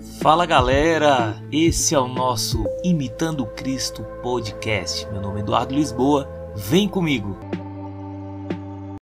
Fala galera, esse é o nosso Imitando Cristo podcast. Meu nome é Eduardo Lisboa, vem comigo.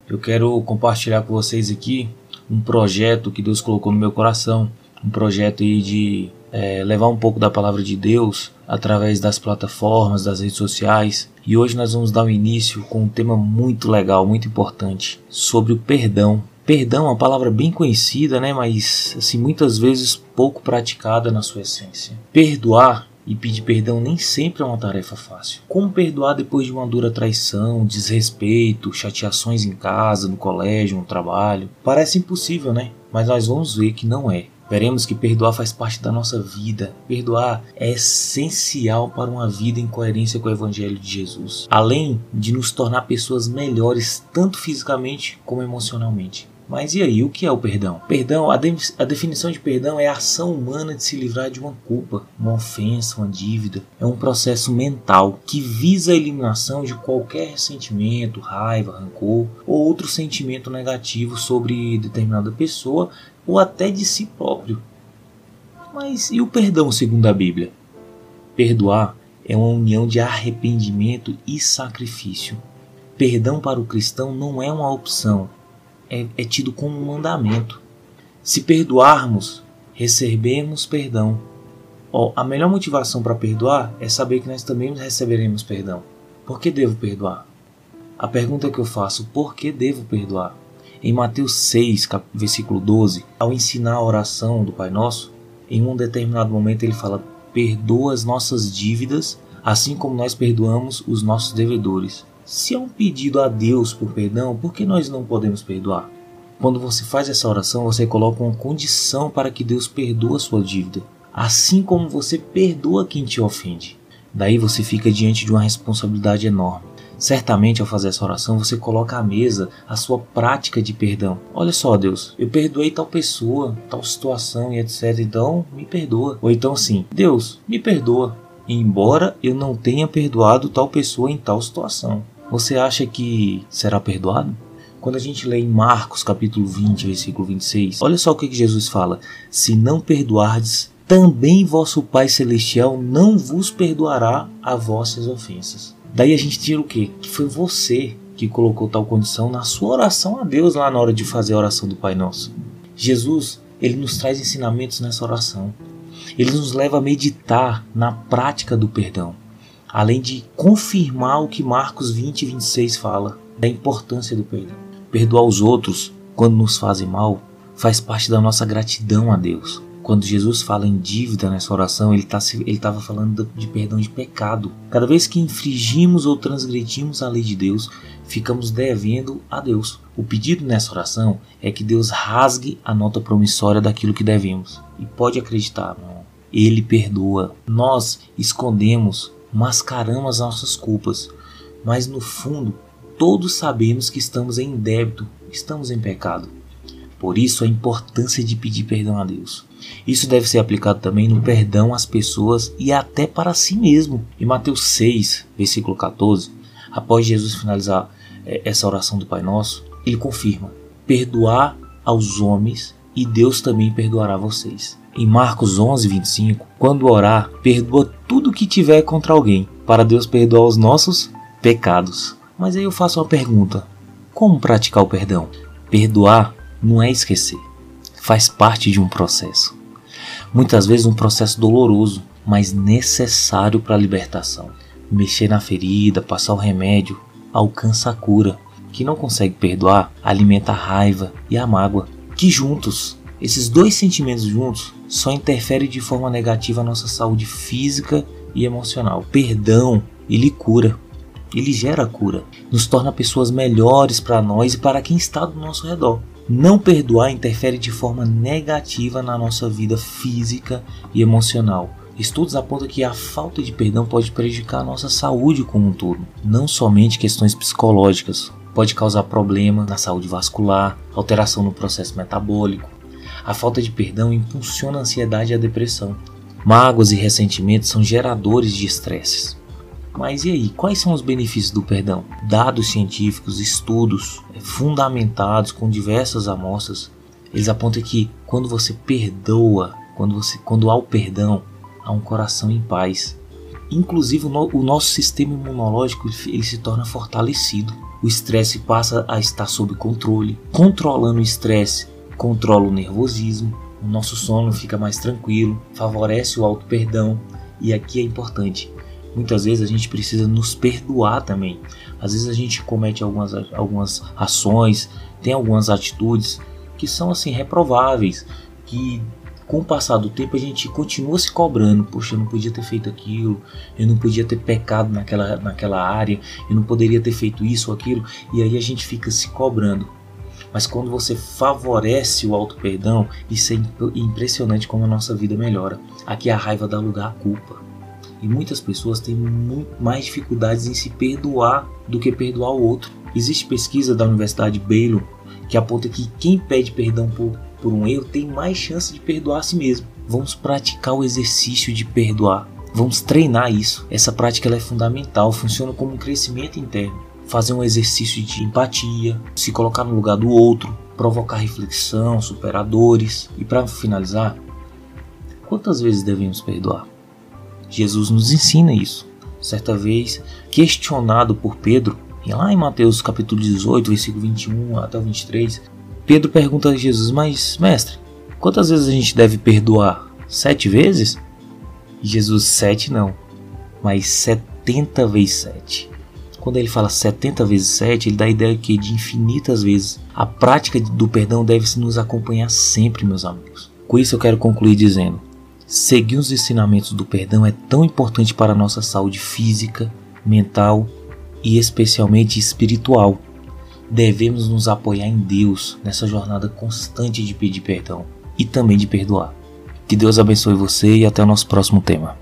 Eu quero compartilhar com vocês aqui um projeto que Deus colocou no meu coração, um projeto aí de é, levar um pouco da palavra de Deus através das plataformas, das redes sociais. E hoje nós vamos dar um início com um tema muito legal, muito importante, sobre o perdão. Perdão é uma palavra bem conhecida, né, mas assim muitas vezes pouco praticada na sua essência. Perdoar e pedir perdão nem sempre é uma tarefa fácil. Como perdoar depois de uma dura traição, desrespeito, chateações em casa, no colégio, no trabalho? Parece impossível, né? Mas nós vamos ver que não é. Veremos que perdoar faz parte da nossa vida. Perdoar é essencial para uma vida em coerência com o Evangelho de Jesus, além de nos tornar pessoas melhores, tanto fisicamente como emocionalmente. Mas e aí, o que é o perdão? Perdão, a, de a, definição de perdão é a ação humana de se livrar de uma culpa, uma ofensa, uma dívida. É um processo mental que visa a eliminação de qualquer ressentimento, raiva, rancor ou outro sentimento negativo sobre determinada pessoa ou até de si próprio. Mas e o perdão segundo a Bíblia? Perdoar é uma união de arrependimento e sacrifício. Perdão para o cristão não é uma opção, é, é tido como um mandamento. Se perdoarmos, recebemos perdão. Oh, a melhor motivação para perdoar é saber que nós também receberemos perdão. Por que devo perdoar? A pergunta que eu faço, por que devo perdoar? Em Mateus 6, versículo 12, ao ensinar a oração do Pai Nosso, em um determinado momento ele fala: Perdoa as nossas dívidas, assim como nós perdoamos os nossos devedores. Se é um pedido a Deus por perdão, por que nós não podemos perdoar? Quando você faz essa oração, você coloca uma condição para que Deus perdoe a sua dívida, assim como você perdoa quem te ofende. Daí você fica diante de uma responsabilidade enorme. Certamente, ao fazer essa oração, você coloca à mesa a sua prática de perdão. Olha só, Deus, eu perdoei tal pessoa, tal situação e etc. Então, me perdoa. Ou então, sim, Deus, me perdoa, embora eu não tenha perdoado tal pessoa em tal situação. Você acha que será perdoado? Quando a gente lê em Marcos capítulo 20, versículo 26, olha só o que Jesus fala: Se não perdoardes, também vosso Pai Celestial não vos perdoará as vossas ofensas. Daí a gente tira o quê? Que foi você que colocou tal condição na sua oração a Deus lá na hora de fazer a oração do Pai Nosso. Jesus, ele nos traz ensinamentos nessa oração. Ele nos leva a meditar na prática do perdão além de confirmar o que Marcos 20 e 26 fala, da importância do perdão. Perdoar os outros quando nos fazem mal faz parte da nossa gratidão a Deus. Quando Jesus fala em dívida nessa oração, ele tá estava falando de perdão de pecado. Cada vez que infringimos ou transgredimos a lei de Deus, ficamos devendo a Deus. O pedido nessa oração é que Deus rasgue a nota promissória daquilo que devemos. E pode acreditar, irmão, Ele perdoa. Nós escondemos mascaramos as nossas culpas, mas no fundo todos sabemos que estamos em débito, estamos em pecado. Por isso a importância de pedir perdão a Deus. Isso deve ser aplicado também no perdão às pessoas e até para si mesmo. Em Mateus 6, versículo 14, após Jesus finalizar é, essa oração do Pai Nosso, ele confirma: perdoar aos homens e Deus também perdoará vocês. Em Marcos 11, 25, quando orar, perdoa tudo que tiver contra alguém, para Deus perdoar os nossos pecados. Mas aí eu faço uma pergunta: como praticar o perdão? Perdoar não é esquecer, faz parte de um processo. Muitas vezes um processo doloroso, mas necessário para a libertação. Mexer na ferida, passar o remédio, alcança a cura. Que não consegue perdoar alimenta a raiva e a mágoa que juntos, esses dois sentimentos juntos, só interferem de forma negativa a nossa saúde física e emocional. Perdão, ele cura, ele gera cura, nos torna pessoas melhores para nós e para quem está do nosso redor. Não perdoar interfere de forma negativa na nossa vida física e emocional. Estudos apontam que a falta de perdão pode prejudicar a nossa saúde como um todo, não somente questões psicológicas, pode causar problema na saúde vascular, alteração no processo metabólico. A falta de perdão impulsiona a ansiedade e a depressão. Mágoas e ressentimentos são geradores de estresses. Mas e aí, quais são os benefícios do perdão? Dados científicos, estudos é, fundamentados com diversas amostras, eles apontam que quando você perdoa, Quando, você, quando há o perdão, há um coração em paz. Inclusive o, no, o nosso sistema imunológico ele se torna fortalecido. O estresse passa a estar sob controle. Controlando o estresse, controla o nervosismo. O nosso sono fica mais tranquilo, favorece o auto perdão. E aqui é importante, muitas vezes a gente precisa nos perdoar também. Às vezes a gente comete algumas, algumas ações, tem algumas atitudes que são assim reprováveis, que com o passar do tempo a gente continua se cobrando, poxa, eu não podia ter feito aquilo, eu não podia ter pecado naquela, naquela área, eu não poderia ter feito isso ou aquilo, e aí a gente fica se cobrando. Mas quando você favorece o auto perdão, isso é impressionante como a nossa vida melhora. Aqui a raiva dá lugar à culpa. E muitas pessoas têm muito mais dificuldades em se perdoar do que perdoar o outro. Existe pesquisa da Universidade Baylor que aponta que quem pede perdão por, por um erro tem mais chance de perdoar a si mesmo. Vamos praticar o exercício de perdoar. Vamos treinar isso. Essa prática é fundamental, funciona como um crescimento interno. Fazer um exercício de empatia, se colocar no lugar do outro, provocar reflexão, superadores. E para finalizar, quantas vezes devemos perdoar? Jesus nos ensina isso. Certa vez, questionado por Pedro, lá em Mateus capítulo 18, versículo 21 até o 23, Pedro pergunta a Jesus: Mas, mestre, quantas vezes a gente deve perdoar? Sete vezes? Jesus, sete não, mas setenta vezes sete. Quando ele fala 70 vezes 7, ele dá a ideia que de infinitas vezes. A prática do perdão deve nos acompanhar sempre, meus amigos. Com isso eu quero concluir dizendo: seguir os ensinamentos do perdão é tão importante para a nossa saúde física, mental e especialmente espiritual. Devemos nos apoiar em Deus nessa jornada constante de pedir perdão e também de perdoar. Que Deus abençoe você e até o nosso próximo tema.